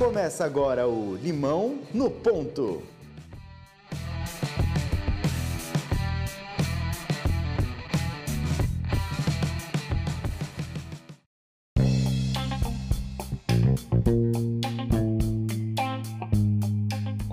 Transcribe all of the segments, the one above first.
Começa agora o Limão no Ponto.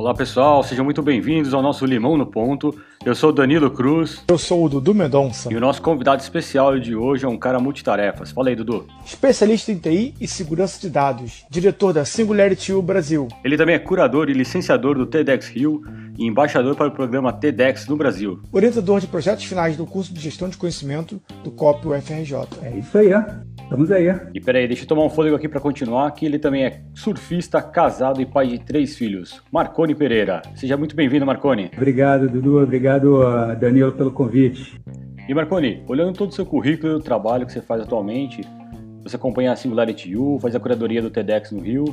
Olá pessoal, sejam muito bem-vindos ao nosso Limão no Ponto. Eu sou o Danilo Cruz. Eu sou o Dudu Mendonça. E o nosso convidado especial de hoje é um cara multitarefas. Fala aí, Dudu. Especialista em TI e segurança de dados, diretor da Singularity U Brasil. Ele também é curador e licenciador do TEDx Rio e embaixador para o programa TEDx no Brasil. Orientador de projetos finais do curso de gestão de conhecimento do COP UFRJ. É isso aí, ó. Estamos aí. E peraí, deixa eu tomar um fôlego aqui para continuar, que ele também é surfista, casado e pai de três filhos. Marconi Pereira. Seja muito bem-vindo, Marconi. Obrigado, Dudu. Obrigado, Danilo, pelo convite. E Marconi, olhando todo o seu currículo e o trabalho que você faz atualmente, você acompanha a Singularity U, faz a curadoria do TEDx no Rio,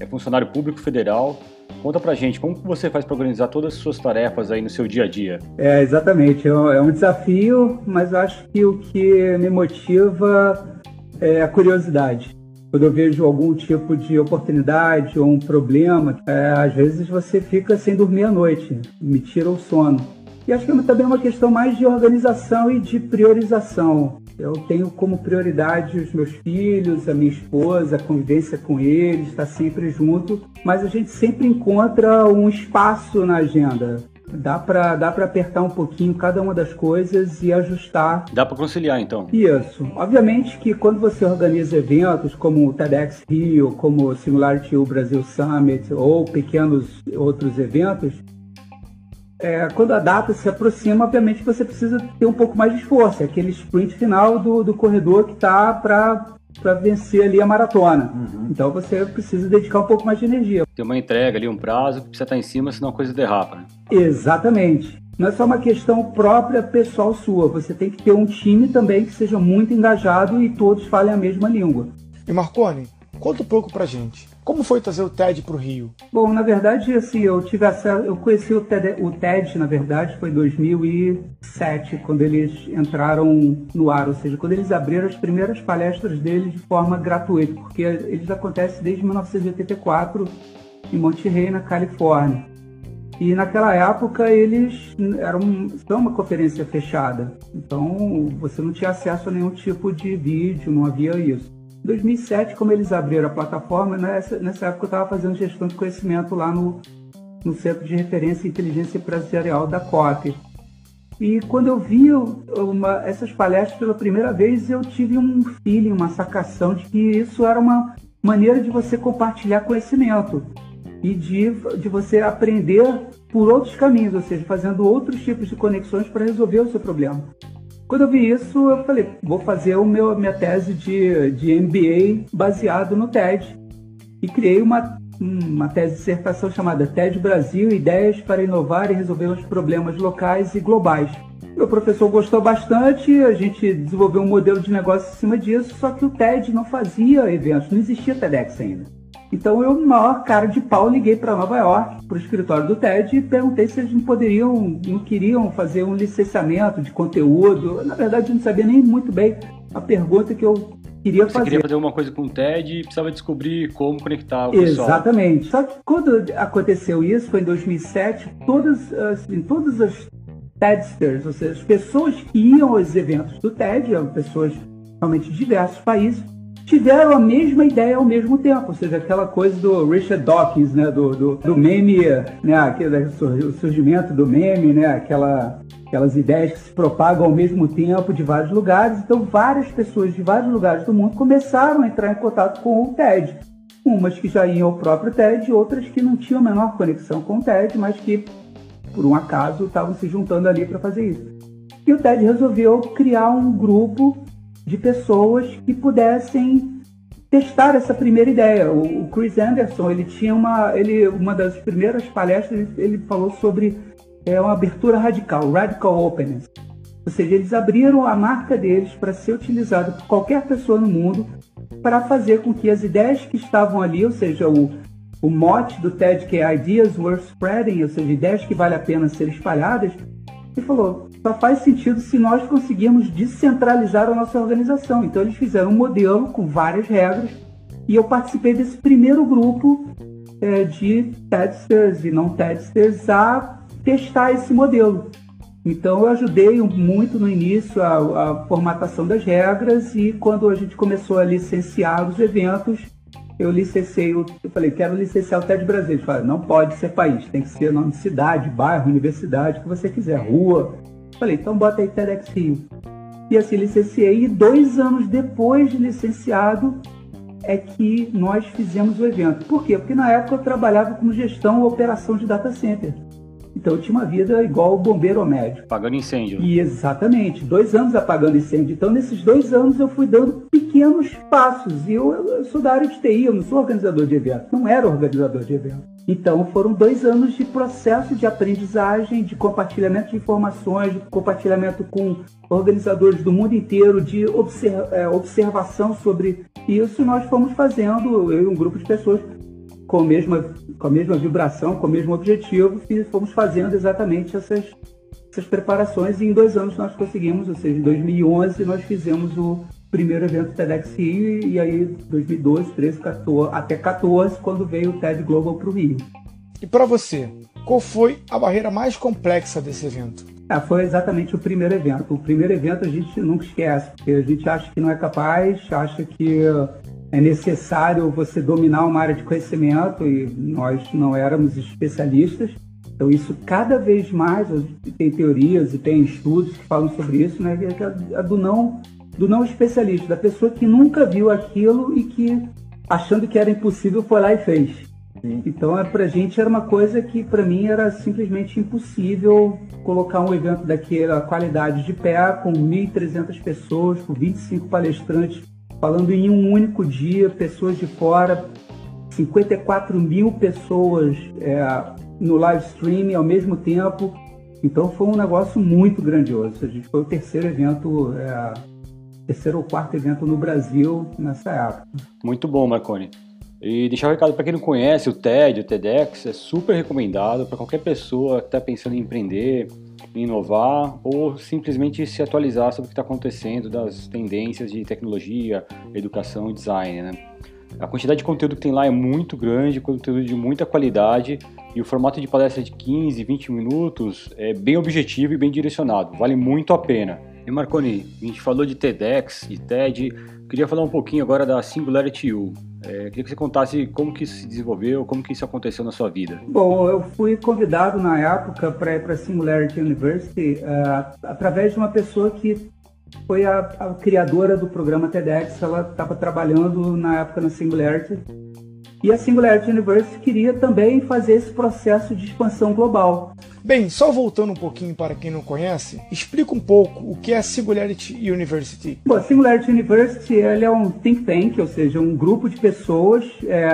é funcionário público federal. Conta pra gente, como que você faz para organizar todas as suas tarefas aí no seu dia a dia? É, exatamente. É um desafio, mas eu acho que o que me motiva é a curiosidade. Quando eu vejo algum tipo de oportunidade ou um problema, é, às vezes você fica sem dormir à noite, me tira o sono. E acho que é também uma questão mais de organização e de priorização. Eu tenho como prioridade os meus filhos, a minha esposa, a convivência com eles, estar sempre junto, mas a gente sempre encontra um espaço na agenda. Dá para dá pra apertar um pouquinho cada uma das coisas e ajustar. Dá para conciliar, então? Isso. Obviamente que quando você organiza eventos como o TEDx Rio, como o Singularity U Brasil Summit ou pequenos outros eventos, é, quando a data se aproxima, obviamente você precisa ter um pouco mais de esforço. É aquele sprint final do, do corredor que está para para vencer ali a maratona. Uhum. Então você precisa dedicar um pouco mais de energia. Tem uma entrega ali, um prazo que precisa estar em cima, senão a coisa derrapa. Né? Exatamente. Não é só uma questão própria pessoal sua. Você tem que ter um time também que seja muito engajado e todos falem a mesma língua. E Marconi, conta um pouco pra gente. Como foi trazer o TED para o Rio? Bom, na verdade, assim, eu tive acesso, eu conheci o TED, o TED, na verdade, foi em 2007, quando eles entraram no ar, ou seja, quando eles abriram as primeiras palestras deles de forma gratuita, porque eles acontecem desde 1984 em Monterey, na Califórnia. E naquela época eles eram são uma conferência fechada, então você não tinha acesso a nenhum tipo de vídeo, não havia isso. 2007, como eles abriram a plataforma, nessa, nessa época eu estava fazendo gestão de conhecimento lá no, no Centro de Referência e Inteligência Empresarial da COP. E quando eu vi uma, essas palestras pela primeira vez, eu tive um feeling, uma sacação de que isso era uma maneira de você compartilhar conhecimento e de, de você aprender por outros caminhos, ou seja, fazendo outros tipos de conexões para resolver o seu problema. Quando eu vi isso, eu falei, vou fazer o meu, minha tese de, de MBA baseado no TED. E criei uma, uma tese de dissertação chamada TED Brasil, Ideias para Inovar e Resolver os Problemas Locais e Globais. Meu professor gostou bastante, a gente desenvolveu um modelo de negócio em cima disso, só que o TED não fazia eventos, não existia TEDx ainda. Então eu, maior cara de pau, liguei para Nova York, para o escritório do TED, e perguntei se eles não poderiam, não queriam fazer um licenciamento de conteúdo. Na verdade, eu não sabia nem muito bem a pergunta que eu queria Você fazer. Você queria fazer uma coisa com o TED e precisava descobrir como conectar o pessoal. Exatamente. Só que quando aconteceu isso, foi em 2007, todas, assim, todas as TEDsters, ou seja, as pessoas que iam aos eventos do TED, eram pessoas realmente de diversos países, tiveram a mesma ideia ao mesmo tempo, ou seja, aquela coisa do Richard Dawkins, né, do, do, do meme, né, aquele, o surgimento do meme, né, aquela, aquelas ideias que se propagam ao mesmo tempo de vários lugares. Então, várias pessoas de vários lugares do mundo começaram a entrar em contato com o TED. Umas que já iam ao próprio TED, outras que não tinham a menor conexão com o TED, mas que, por um acaso, estavam se juntando ali para fazer isso. E o TED resolveu criar um grupo de pessoas que pudessem testar essa primeira ideia. O, Chris Anderson, ele tinha uma, ele, uma das primeiras palestras, ele, falou sobre é, uma abertura radical, radical openness. Ou seja, eles abriram a marca deles para ser utilizada por qualquer pessoa no mundo para fazer com que as ideias que estavam ali, ou seja, o, o mote do TED que é Ideas Worth Spreading, ou seja, ideias que vale a pena ser espalhadas, ele falou, só faz sentido se nós conseguirmos descentralizar a nossa organização. Então eles fizeram um modelo com várias regras e eu participei desse primeiro grupo é, de testers e não testers a testar esse modelo. Então eu ajudei muito no início a, a, formatação das regras e quando a gente começou a licenciar os eventos, eu licenciei, eu falei, quero licenciar o TED Brasil. Ele falou, não pode ser país, tem que ser nome de cidade, bairro, universidade, o que você quiser, rua. Falei, então bota aí TEDx Rio. E assim licenciei e dois anos depois de licenciado é que nós fizemos o evento. Por quê? Porque na época eu trabalhava como gestão operação de data center. Então eu tinha uma vida igual o bombeiro ou médico. Apagando incêndio. E exatamente, dois anos apagando incêndio. Então nesses dois anos eu fui dando pequenos passos. E eu, eu sou da área de TI, eu não sou organizador de evento, não era organizador de evento. Então foram dois anos de processo de aprendizagem, de compartilhamento de informações, de compartilhamento com organizadores do mundo inteiro, de é, observação sobre isso. Nós fomos fazendo, eu e um grupo de pessoas, com a mesma, com a mesma vibração, com o mesmo objetivo, e fomos fazendo exatamente essas, essas preparações. E em dois anos nós conseguimos, ou seja, em 2011 nós fizemos o primeiro evento TEDx Rio, e aí 2012, 13, 14, até 14, quando veio o TED Global para o Rio. E para você, qual foi a barreira mais complexa desse evento? Ah, foi exatamente o primeiro evento. O primeiro evento a gente nunca esquece, porque a gente acha que não é capaz, acha que é necessário você dominar uma área de conhecimento e nós não éramos especialistas. Então isso cada vez mais tem teorias e tem estudos que falam sobre isso, né? É a do não do não especialista, da pessoa que nunca viu aquilo e que achando que era impossível foi lá e fez. Então é pra gente era uma coisa que para mim era simplesmente impossível colocar um evento daquela qualidade de pé com 1.300 pessoas, com 25 palestrantes falando em um único dia, pessoas de fora, 54 mil pessoas é, no live streaming ao mesmo tempo. Então foi um negócio muito grandioso. A gente foi o terceiro evento, é, terceiro ou quarto evento no Brasil nessa época. Muito bom, Marconi. E deixar um recado para quem não conhece o TED, o TEDx, é super recomendado para qualquer pessoa que está pensando em empreender, inovar ou simplesmente se atualizar sobre o que está acontecendo das tendências de tecnologia, educação e design. Né? A quantidade de conteúdo que tem lá é muito grande, conteúdo de muita qualidade e o formato de palestra de 15, 20 minutos é bem objetivo e bem direcionado, vale muito a pena. E Marconi, a gente falou de TEDx e TED, queria falar um pouquinho agora da Singularity U. É, queria que você contasse como que isso se desenvolveu, como que isso aconteceu na sua vida. Bom, eu fui convidado na época para ir para a Singularity University uh, através de uma pessoa que foi a, a criadora do programa TEDx. Ela estava trabalhando na época na Singularity e a Singularity University queria também fazer esse processo de expansão global. Bem, só voltando um pouquinho para quem não conhece, explica um pouco o que é a Singularity University. Bom, a Singularity University é um think tank, ou seja, um grupo de pessoas é,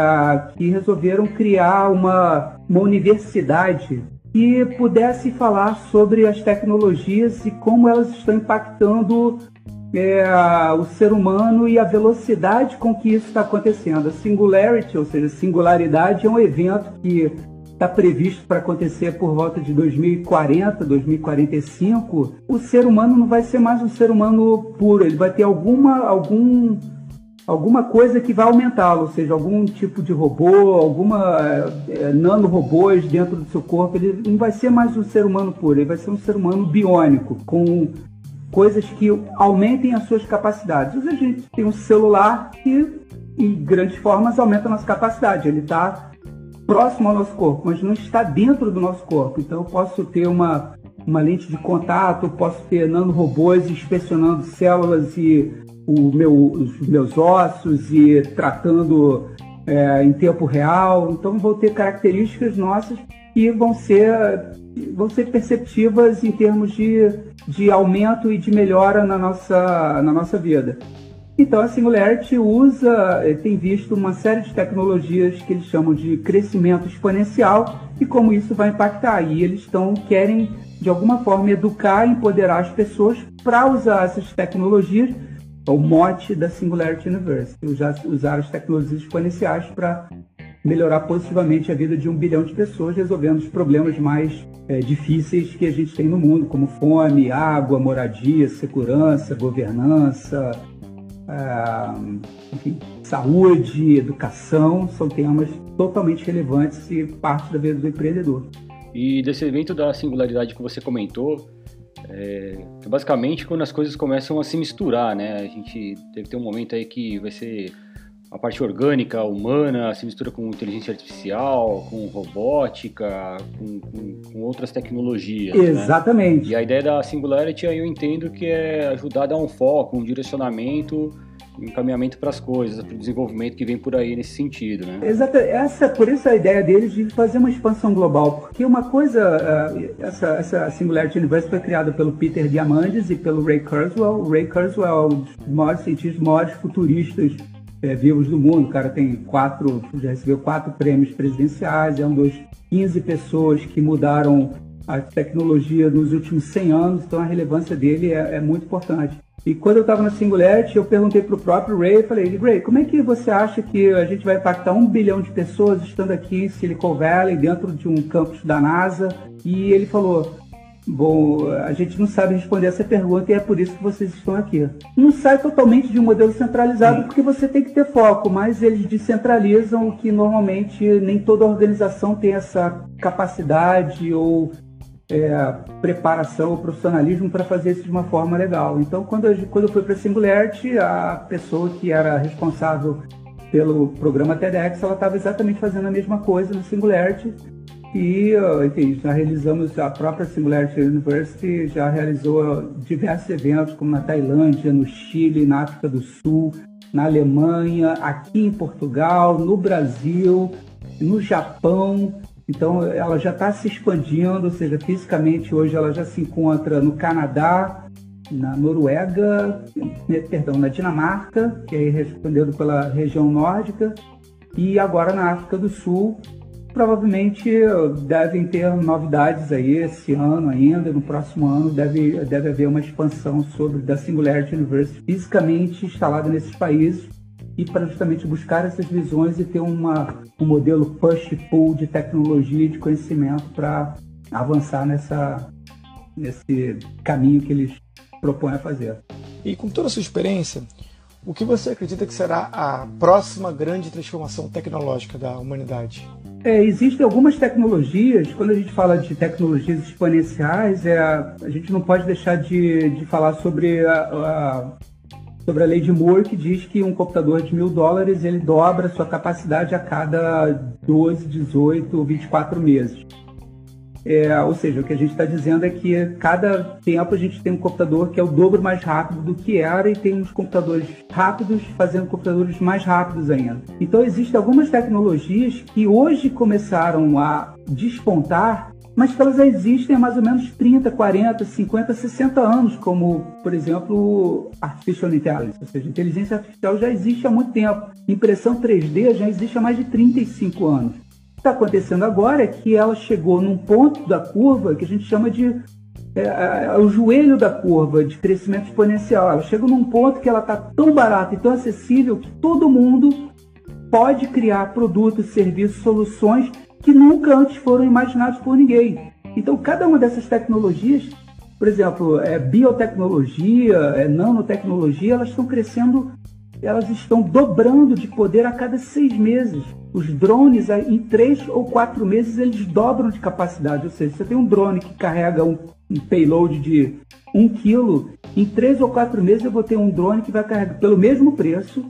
que resolveram criar uma, uma universidade que pudesse falar sobre as tecnologias e como elas estão impactando é, o ser humano e a velocidade com que isso está acontecendo. A Singularity, ou seja, singularidade, é um evento que está previsto para acontecer por volta de 2040, 2045, o ser humano não vai ser mais um ser humano puro, ele vai ter alguma, algum, alguma coisa que vai aumentá-lo, ou seja, algum tipo de robô, alguma é, nanorobôs dentro do seu corpo, ele não vai ser mais um ser humano puro, ele vai ser um ser humano biônico, com coisas que aumentem as suas capacidades. Hoje a gente tem um celular que, em grandes formas, aumenta a nossa capacidade, ele está próximo ao nosso corpo, mas não está dentro do nosso corpo. Então eu posso ter uma, uma lente de contato, posso ter nanorobôs inspecionando células e o meu, os meus ossos e tratando é, em tempo real. Então vou ter características nossas que vão ser, vão ser perceptivas em termos de, de aumento e de melhora na nossa, na nossa vida. Então a Singularity usa, eh, tem visto uma série de tecnologias que eles chamam de crescimento exponencial e como isso vai impactar. E eles estão querem de alguma forma educar e empoderar as pessoas para usar essas tecnologias. É o mote da Singularity University, usar, usar as tecnologias exponenciais para melhorar positivamente a vida de um bilhão de pessoas, resolvendo os problemas mais é, difíceis que a gente tem no mundo, como fome, água, moradia, segurança, governança, enfim, saúde, educação, são temas totalmente relevantes e parte da vida do empreendedor. E desse evento da singularidade que você comentou, é, basicamente quando as coisas começam a se misturar, né? A gente deve ter um momento aí que vai ser a parte orgânica, humana, se mistura com inteligência artificial, com robótica, com, com, com outras tecnologias. Né? Exatamente. Né? E a ideia da Singularity eu entendo que é ajudar a dar um foco, um direcionamento encaminhamento para as coisas, para o desenvolvimento que vem por aí nesse sentido, né? Exato. Essa, por isso a ideia deles de fazer uma expansão global, porque uma coisa, uh, essa, essa Singularity Universe foi criada pelo Peter Diamandis e pelo Ray Kurzweil. O Ray Kurzweil é um dos maiores cientistas, maiores futuristas é, vivos do mundo. O cara tem quatro, já recebeu quatro prêmios presidenciais, é um dos 15 pessoas que mudaram a tecnologia nos últimos 100 anos, então a relevância dele é, é muito importante. E quando eu estava na Singularity, eu perguntei para o próprio Ray, falei, Ray, como é que você acha que a gente vai impactar um bilhão de pessoas estando aqui em Silicon Valley, dentro de um campus da NASA? E ele falou, bom, a gente não sabe responder essa pergunta e é por isso que vocês estão aqui. Não sai totalmente de um modelo centralizado porque você tem que ter foco, mas eles descentralizam o que normalmente nem toda organização tem essa capacidade ou é, preparação ou profissionalismo para fazer isso de uma forma legal. Então, quando eu, quando eu fui para a Singularity, a pessoa que era responsável pelo programa TEDx, ela estava exatamente fazendo a mesma coisa no Singularity. E, enfim, já realizamos, a própria Singularity University já realizou diversos eventos, como na Tailândia, no Chile, na África do Sul, na Alemanha, aqui em Portugal, no Brasil, no Japão, então ela já está se expandindo, ou seja, fisicamente hoje ela já se encontra no Canadá, na Noruega, né, perdão, na Dinamarca, que é respondendo pela região nórdica, e agora na África do Sul. Provavelmente devem ter novidades aí esse ano ainda, no próximo ano deve, deve haver uma expansão sobre da Singularity University fisicamente instalada nesses países e para justamente buscar essas visões e ter uma, um modelo push-pull de tecnologia e de conhecimento para avançar nessa, nesse caminho que eles propõem a fazer. E com toda a sua experiência, o que você acredita que será a próxima grande transformação tecnológica da humanidade? É, existem algumas tecnologias, quando a gente fala de tecnologias exponenciais, é, a gente não pode deixar de, de falar sobre a, a sobre a lei de Moore que diz que um computador de mil dólares ele dobra sua capacidade a cada 12, 18, 24 meses. É, ou seja, o que a gente está dizendo é que cada tempo a gente tem um computador que é o dobro mais rápido do que era e tem uns computadores rápidos fazendo computadores mais rápidos ainda. Então existem algumas tecnologias que hoje começaram a despontar mas que elas já existem há mais ou menos 30, 40, 50, 60 anos, como, por exemplo, Artificial Intelligence, ou seja, inteligência artificial já existe há muito tempo. Impressão 3D já existe há mais de 35 anos. Está acontecendo agora é que ela chegou num ponto da curva que a gente chama de é, é o joelho da curva de crescimento exponencial. Ela chega num ponto que ela está tão barata e tão acessível que todo mundo pode criar produtos, serviços, soluções que nunca antes foram imaginados por ninguém. Então, cada uma dessas tecnologias, por exemplo, é, biotecnologia, é, nanotecnologia, elas estão crescendo, elas estão dobrando de poder a cada seis meses. Os drones, em três ou quatro meses, eles dobram de capacidade. Ou seja, você tem um drone que carrega um, um payload de um quilo, em três ou quatro meses eu vou ter um drone que vai carregar pelo mesmo preço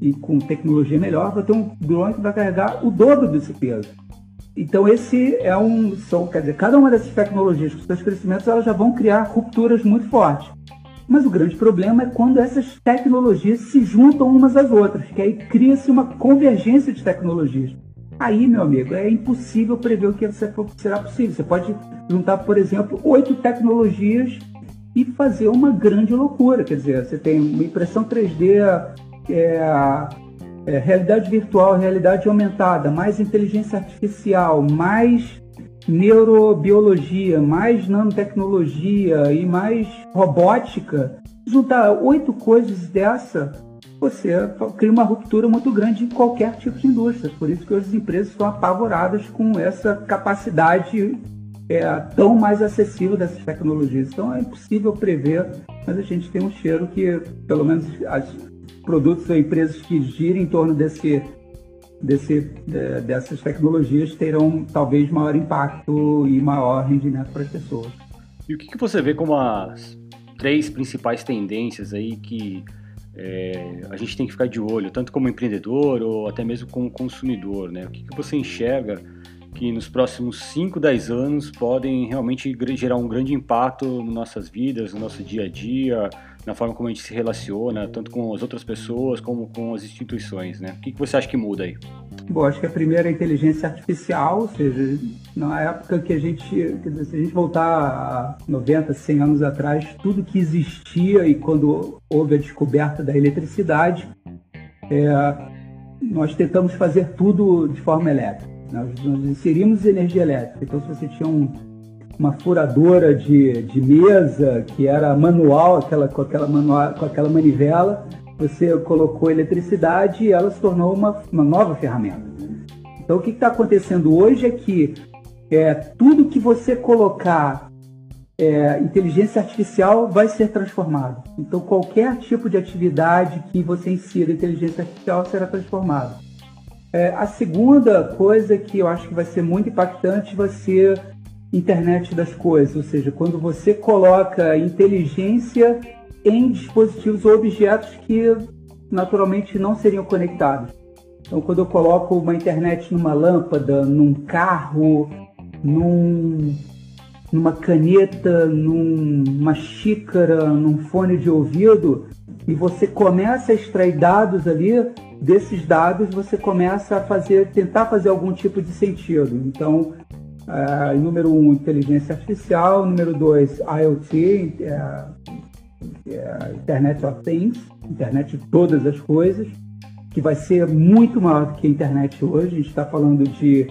e com tecnologia melhor, vou ter um drone que vai carregar o dobro desse peso. Então esse é um, são, quer dizer, cada uma dessas tecnologias com seus crescimentos elas já vão criar rupturas muito fortes. Mas o grande problema é quando essas tecnologias se juntam umas às outras, que aí cria-se uma convergência de tecnologias. Aí, meu amigo, é impossível prever o que será possível. Você pode juntar, por exemplo, oito tecnologias e fazer uma grande loucura. Quer dizer, você tem uma impressão 3D, é, é, realidade virtual, realidade aumentada, mais inteligência artificial, mais neurobiologia, mais nanotecnologia e mais robótica, juntar oito coisas dessa, você cria uma ruptura muito grande em qualquer tipo de indústria. Por isso que as empresas estão apavoradas com essa capacidade é, tão mais acessível dessas tecnologias. Então é impossível prever, mas a gente tem um cheiro que, pelo menos as produtos ou empresas que girem em torno desse, desse, dessas tecnologias terão talvez maior impacto e maior rendimento para as pessoas. E o que, que você vê como as três principais tendências aí que é, a gente tem que ficar de olho, tanto como empreendedor ou até mesmo como consumidor, né? O que, que você enxerga que nos próximos 5, 10 anos podem realmente gerar um grande impacto nas nossas vidas, no nosso dia a dia, na forma como a gente se relaciona, tanto com as outras pessoas como com as instituições, né? O que, que você acha que muda aí? Bom, acho que a primeira é a inteligência artificial, ou seja, na época que a gente, dizer, se a gente voltar a 90, 100 anos atrás, tudo que existia e quando houve a descoberta da eletricidade, é, nós tentamos fazer tudo de forma elétrica. Nós, nós inserimos energia elétrica. Então, se você tinha um, uma furadora de, de mesa que era manual, aquela, com, aquela manual, com aquela manivela, você colocou eletricidade e ela se tornou uma, uma nova ferramenta. Então, o que está acontecendo hoje é que é, tudo que você colocar é, inteligência artificial vai ser transformado. Então, qualquer tipo de atividade que você insira inteligência artificial será transformado. É, a segunda coisa que eu acho que vai ser muito impactante vai ser internet das coisas, ou seja, quando você coloca inteligência em dispositivos ou objetos que naturalmente não seriam conectados. Então, quando eu coloco uma internet numa lâmpada, num carro, num, numa caneta, num, numa xícara, num fone de ouvido, e você começa a extrair dados ali, desses dados você começa a fazer, tentar fazer algum tipo de sentido. Então, é, número um, inteligência artificial. Número dois, IoT, é, é, Internet of Things, internet de todas as coisas, que vai ser muito maior do que a internet hoje. A gente está falando de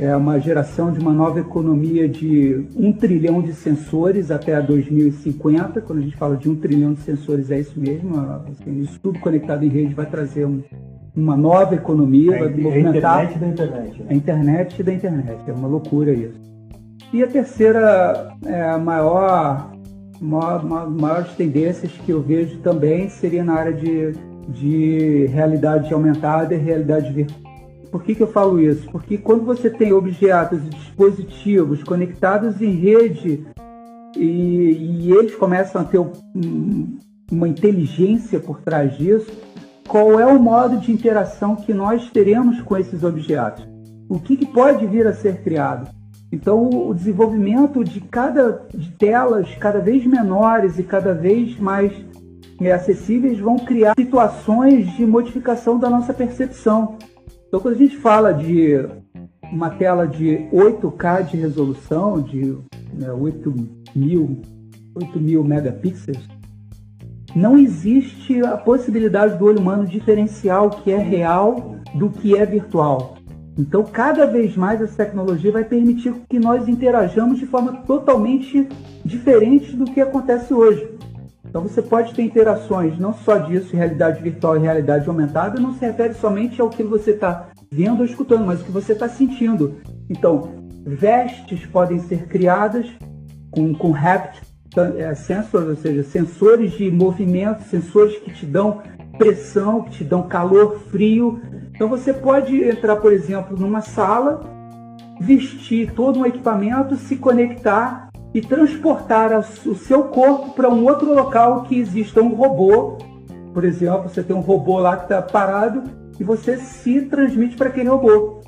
é, uma geração de uma nova economia de um trilhão de sensores até 2050. Quando a gente fala de um trilhão de sensores, é isso mesmo. Assim, isso tudo conectado em rede vai trazer um, uma nova economia, vai movimentar a internet da internet. Né? A internet da internet, é uma loucura isso. E a terceira, é, a maior, maior, maiores tendências que eu vejo também seria na área de, de realidade aumentada e realidade virtual. Por que, que eu falo isso? Porque quando você tem objetos e dispositivos conectados em rede e, e eles começam a ter um, uma inteligência por trás disso, qual é o modo de interação que nós teremos com esses objetos, o que, que pode vir a ser criado. Então, o desenvolvimento de cada de telas cada vez menores e cada vez mais é, acessíveis vão criar situações de modificação da nossa percepção. Então, quando a gente fala de uma tela de 8K de resolução, de né, 8 mil, 8 mil megapixels, não existe a possibilidade do olho humano diferenciar o que é real do que é virtual. Então, cada vez mais essa tecnologia vai permitir que nós interajamos de forma totalmente diferente do que acontece hoje. Então, você pode ter interações não só disso, realidade virtual e realidade aumentada, não se refere somente ao que você está vendo ou escutando, mas o que você está sentindo. Então, vestes podem ser criadas com, com haptic é, sensors, ou seja, sensores de movimento, sensores que te dão pressão, que te dão calor, frio. Então você pode entrar, por exemplo, numa sala, vestir todo um equipamento, se conectar e transportar o seu corpo para um outro local que exista um robô. Por exemplo, você tem um robô lá que está parado e você se transmite para aquele robô.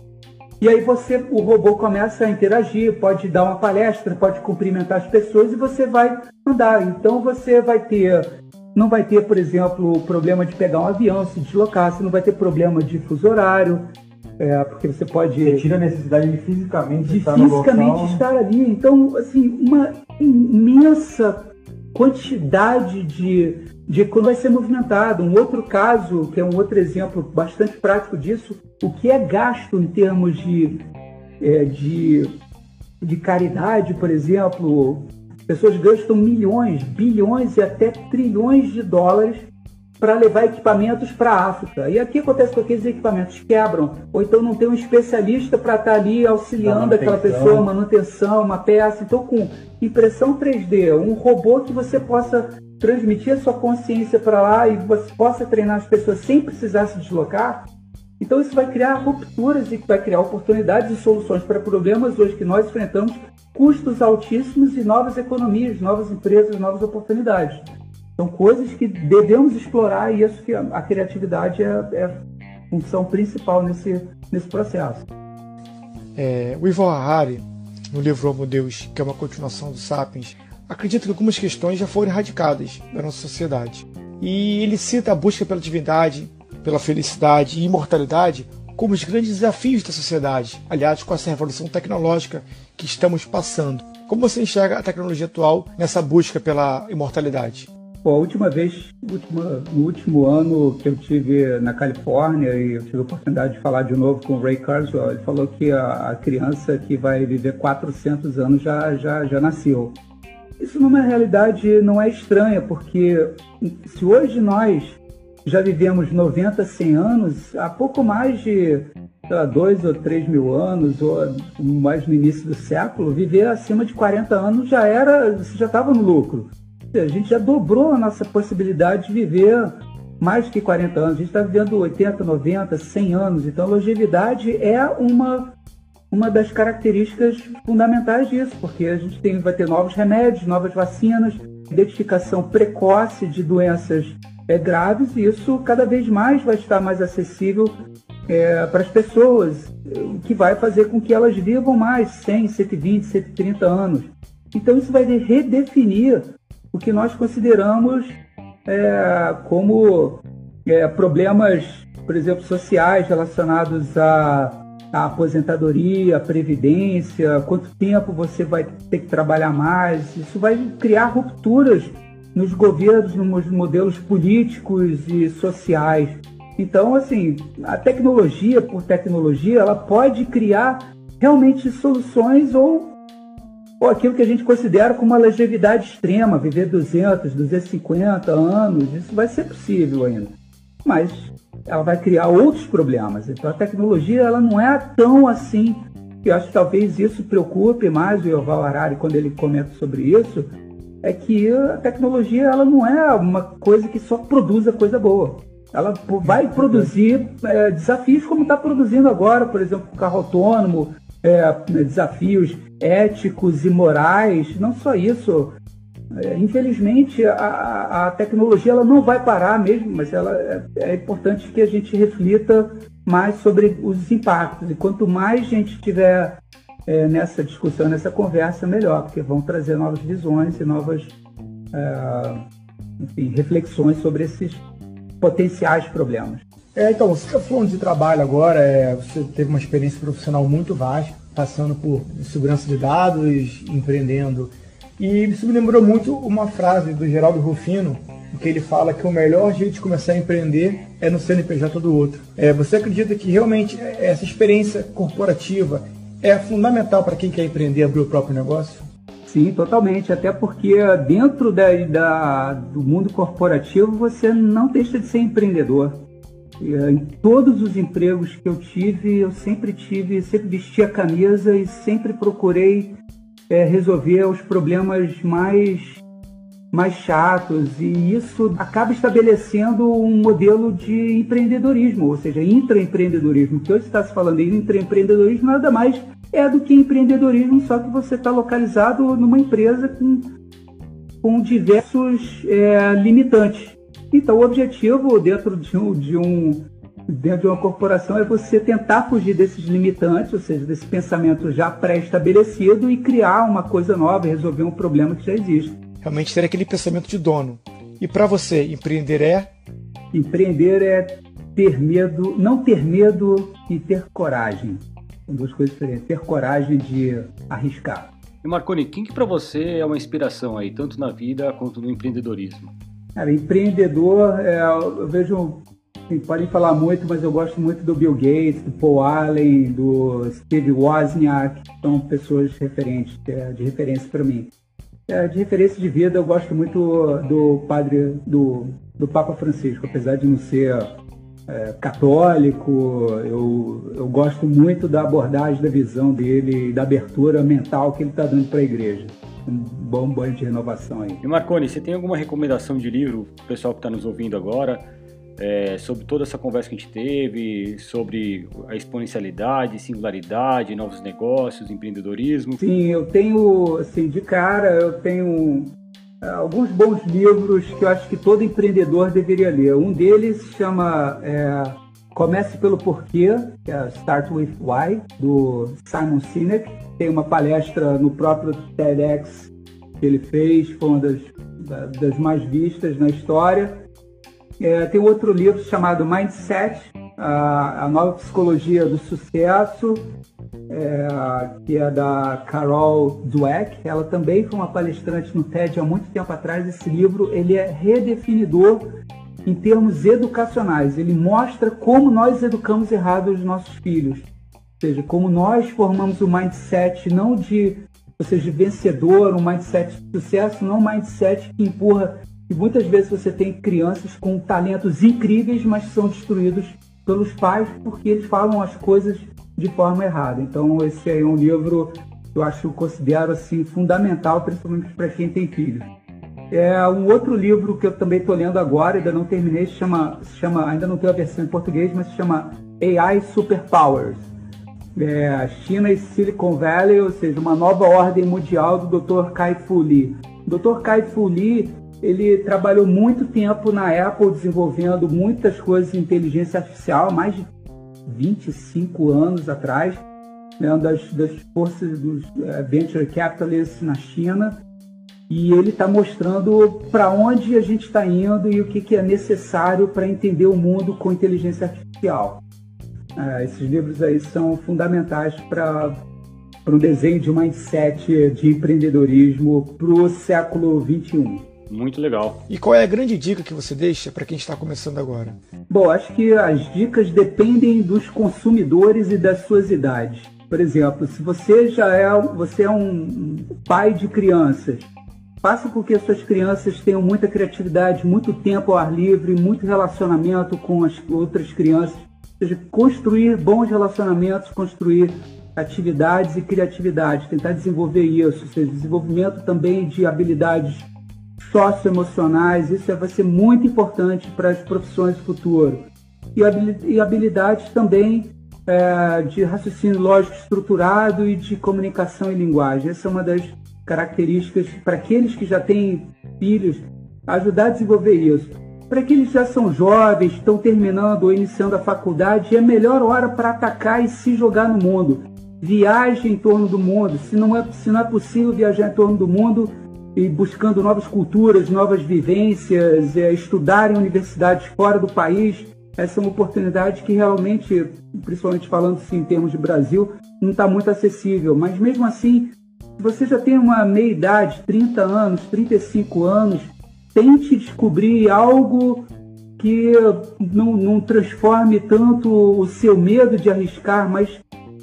E aí você, o robô começa a interagir, pode dar uma palestra, pode cumprimentar as pessoas e você vai andar. Então você vai ter, não vai ter, por exemplo, problema de pegar um avião, se deslocar, você não vai ter problema de fuso horário, é, porque você pode. Você tira a necessidade de fisicamente de estar fisicamente estar ali. Então, assim, uma imensa quantidade de, de quando vai ser movimentado. Um outro caso, que é um outro exemplo bastante prático disso, o que é gasto em termos de, é, de, de caridade, por exemplo. Pessoas gastam milhões, bilhões e até trilhões de dólares para levar equipamentos para a África. E aqui acontece com aqueles equipamentos quebram, ou então não tem um especialista para estar tá ali auxiliando aquela pessoa, manutenção, uma peça. Então, com impressão 3D, um robô que você possa transmitir a sua consciência para lá e você possa treinar as pessoas sem precisar se deslocar, então isso vai criar rupturas e vai criar oportunidades e soluções para problemas hoje que nós enfrentamos, custos altíssimos e novas economias, novas empresas, novas oportunidades. São coisas que devemos explorar e isso que a, criatividade é, é função principal nesse, nesse processo. É, o Ivo Harari, no livro Homo Deus, que é uma continuação do Sapiens, acredita que algumas questões já foram erradicadas da nossa sociedade. E ele cita a busca pela divindade, pela felicidade e imortalidade como os grandes desafios da sociedade, aliados com essa revolução tecnológica que estamos passando. Como você enxerga a tecnologia atual nessa busca pela imortalidade? A última vez, última, no último ano que eu tive na Califórnia e eu tive a oportunidade de falar de novo com o Ray Kurzweil, ele falou que a, a criança que vai viver 400 anos já, já, já nasceu. Isso numa realidade não é estranha, porque se hoje nós já vivemos 90, 100 anos, há pouco mais de lá, dois ou três mil anos, ou mais no início do século, viver acima de 40 anos já era, você já estava no lucro. A gente já dobrou a nossa possibilidade de viver mais que 40 anos. A gente está vivendo 80, 90, 100 anos. Então, a longevidade é uma, uma das características fundamentais disso, porque a gente tem, vai ter novos remédios, novas vacinas, identificação precoce de doenças é, graves e isso cada vez mais vai estar mais acessível é, para as pessoas, o que vai fazer com que elas vivam mais 100, 120, 130 anos. Então isso vai redefinir o que nós consideramos é, como é, problemas, por exemplo, sociais relacionados à, à aposentadoria, à previdência, quanto tempo você vai ter que trabalhar mais. Isso vai criar rupturas nos governos, nos modelos políticos e sociais. Então, assim, a tecnologia por tecnologia, ela pode criar realmente soluções ou, ou aquilo que a gente considera como uma longevidade extrema, viver 200, 250 anos, isso vai ser possível ainda. Mas ela vai criar outros problemas. Então, a tecnologia, ela não é tão assim, eu acho que talvez isso preocupe mais o Yoval Harari quando ele comenta sobre isso, é que a tecnologia ela não é uma coisa que só produza coisa boa. Ela vai produzir é, desafios como está produzindo agora, por exemplo, o carro autônomo, é, desafios éticos e morais. Não só isso. É, infelizmente, a, a, tecnologia ela não vai parar mesmo, mas ela, é, é importante que a gente reflita mais sobre os impactos. E quanto mais gente tiver é, nessa discussão, nessa conversa, melhor, porque vão trazer novas visões e novas é, enfim, reflexões sobre esses potenciais problemas. É, então, você está falando de trabalho agora, é, você teve uma experiência profissional muito vasta, passando por segurança de dados, empreendendo. E isso me lembrou muito uma frase do Geraldo Rufino, que ele fala que o melhor jeito de começar a empreender é no CNPJ do outro. É, você acredita que realmente essa experiência corporativa é fundamental para quem quer empreender abrir o próprio negócio? Sim, totalmente. Até porque dentro da, da, do mundo corporativo você não deixa de ser empreendedor. Eh, em todos os empregos que eu tive, eu sempre tive, sempre vesti a camisa e sempre procurei é, resolver os problemas mais mais chatos e isso acaba estabelecendo um modelo de empreendedorismo, ou seja, intraempreendedorismo. Que hoje está se falando em intraempreendedorismo nada mais é do que empreendedorismo, só que você está localizado numa empresa com, com diversos é, limitantes. Então, o objetivo dentro de um, de um dentro de uma corporação é você tentar fugir desses limitantes, ou seja, desse pensamento já pré-estabelecido e criar uma coisa nova, resolver um problema que já existe. Realmente ter aquele pensamento de dono. E para você, empreender é? Empreender é ter medo, não ter medo e ter coragem. São duas coisas diferentes. Ter coragem de arriscar. E Marconi, quem que para você é uma inspiração aí, tanto na vida quanto no empreendedorismo? Cara, empreendedor, é, eu vejo, assim, podem falar muito, mas eu gosto muito do Bill Gates, do Paul Allen, do Steve Wozniak, que são pessoas referentes, é, de referência para mim. É, de referência de vida, eu gosto muito do padre, do, do Papa Francisco, apesar de não ser é, católico, eu, eu gosto muito da abordagem, da visão dele, da abertura mental que ele está dando para a igreja. Um bom banho de renovação aí. E Marconi, você tem alguma recomendação de livro para o pessoal que está nos ouvindo agora? É, sobre toda essa conversa que a gente teve, sobre a exponencialidade, singularidade, novos negócios, empreendedorismo? Sim, eu tenho, assim, de cara, eu tenho é, alguns bons livros que eu acho que todo empreendedor deveria ler. Um deles chama é, Comece pelo Porquê, que é Start with Why, do Simon Sinek. Tem uma palestra no próprio TEDx que ele fez, foi uma das, das mais vistas na história. É, tem outro livro chamado Mindset, a, a nova psicologia do sucesso, é, que é da Carol Dweck. Ela também foi uma palestrante no TED há muito tempo atrás. Esse livro ele é redefinidor em termos educacionais. Ele mostra como nós educamos errado os nossos filhos. Ou seja, como nós formamos o um mindset não de, ou seja, de vencedor, um mindset de sucesso, não um mindset que empurra. E muitas vezes você tem crianças com talentos incríveis, mas são destruídos pelos pais porque eles falam as coisas de forma errada. Então esse é um livro que eu acho, considero assim fundamental, principalmente para quem tem filhos. É um outro livro que eu também estou lendo agora, ainda não terminei, se chama, se chama, ainda não tem a versão em português, mas se chama AI Superpowers. É, China e Silicon Valley, ou seja, uma nova ordem mundial do Dr. Kai-Fu Lee. O Dr. Kai-Fu Lee, ele trabalhou muito tempo na Apple desenvolvendo muitas coisas em inteligência artificial, mais de 25 anos atrás, né, das, das forças dos uh, venture capitalists na China e ele está mostrando para onde a gente está indo e o que, que é necessário para entender o mundo com inteligência artificial. É, esses livros aí são fundamentais para um desenho de mindset de empreendedorismo para o século 21. Muito legal. E qual é a grande dica que você deixa para quem está começando agora? Bom, acho que as dicas dependem dos consumidores e das suas idades. Por exemplo, se você já é, você é um pai de crianças faça com que as suas crianças tenham muita criatividade, muito tempo ao ar livre, muito relacionamento com as outras crianças. Ou seja, construir bons relacionamentos, construir atividades e criatividade, tentar desenvolver isso, ou seja, desenvolvimento também de habilidades socioemocionais, isso vai ser muito importante para as profissões do futuro. E habilidades também é, de raciocínio lógico estruturado e de comunicação e linguagem. Essa é uma das características para aqueles que já têm filhos, ajudar a desenvolver isso. Para aqueles que já são jovens, estão terminando ou iniciando a faculdade, é a melhor hora para atacar e se jogar no mundo. Viaje em torno do mundo. Se não, é, se não é possível viajar em torno do mundo e buscando novas culturas, novas vivências, é, estudar em universidades fora do país, essa é uma oportunidade que realmente, principalmente falando assim, em termos de Brasil, não está muito acessível. Mas mesmo assim, você já tem uma meia idade, 30 anos, 35 anos, tente descobrir algo que não, não transforme tanto o seu medo de arriscar, mas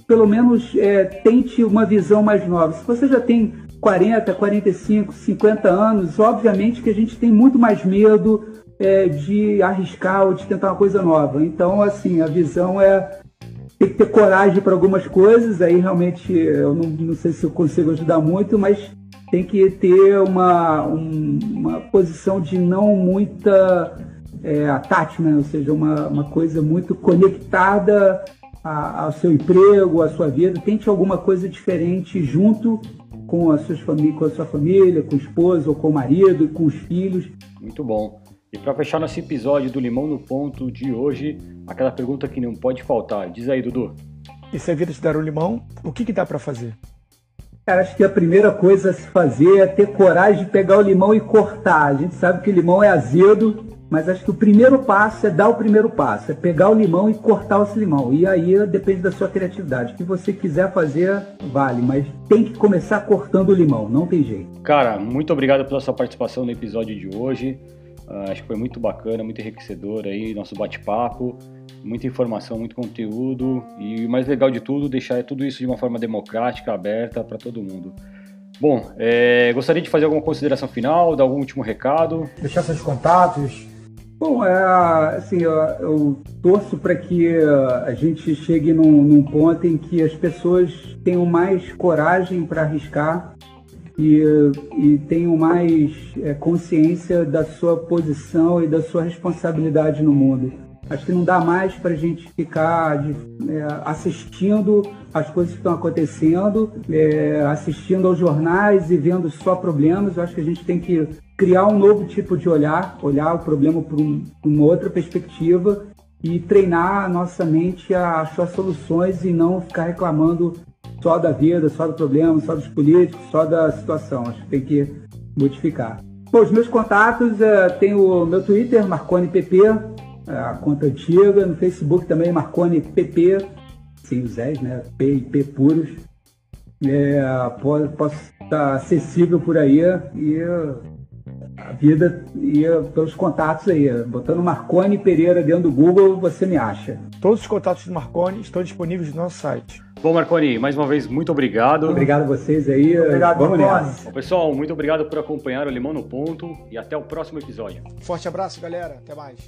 pelo menos é, tente uma visão mais nova. Se você já tem 40, 45, 50 anos, obviamente que a gente tem muito mais medo é, de arriscar ou de tentar uma coisa nova. Então, assim, a visão é tem que ter coragem para algumas coisas, aí realmente eu não, não, sei se eu consigo ajudar muito, mas tem que ter uma, um, uma posição de não muita é, attachment, ou seja, uma, uma coisa muito conectada a, ao seu emprego, à sua vida. Tente alguma coisa diferente junto com, as suas com a sua família, com o esposo ou com o marido, com os filhos. Muito bom. E para fechar nosso episódio do Limão no Ponto de hoje, aquela pergunta que não pode faltar. Diz aí, Dudu. E se a vida te dar um limão, o que, que dá para fazer? Cara, acho que a primeira coisa a se fazer é ter coragem de pegar o limão e cortar. A gente sabe que o limão é azedo, mas acho que o primeiro passo é dar o primeiro passo, é pegar o limão e cortar esse limão. E aí depende da sua criatividade. O que você quiser fazer, vale, mas tem que começar cortando o limão, não tem jeito. Cara, muito obrigado pela sua participação no episódio de hoje. Uh, acho que foi muito bacana, muito enriquecedor aí, nosso bate-papo, muita informação, muito conteúdo e o mais legal de tudo, deixar tudo isso de uma forma democrática, aberta para todo mundo. Bom, é, gostaria de fazer alguma consideração final, dar algum último recado? Deixar seus contatos. Bom, é, assim, eu, eu torço para que a gente chegue num, num ponto em que as pessoas tenham mais coragem para arriscar e, e tenham mais é, consciência da sua posição e da sua responsabilidade no mundo. Acho que não dá mais para a gente ficar de, é, assistindo as coisas que estão acontecendo, é, assistindo aos jornais e vendo só problemas. Eu acho que a gente tem que criar um novo tipo de olhar, olhar o problema por, um, uma outra perspectiva e treinar a nossa mente a achar soluções e não ficar reclamando só da vida, só do problema, só dos políticos, só da situação. Acho que tem que modificar. Bom, os meus contatos, é, tem o meu Twitter, MarconiPP, é, a conta antiga, no Facebook também, MarconiPP, sem os Zés, né? P e P puros. É, posso, posso estar acessível por aí e a vida ia pelos contatos aí. Botando Marconi Pereira dentro do Google, você me acha. Todos os contatos do Marconi estão disponíveis no nosso site. Bom, Marconi, mais uma vez, muito obrigado. Obrigado a vocês aí. Obrigado, Vamos Marconi. nessa. Bom, pessoal, muito obrigado por acompanhar o Limão no Ponto e até o próximo episódio. Forte abraço, galera. Até mais.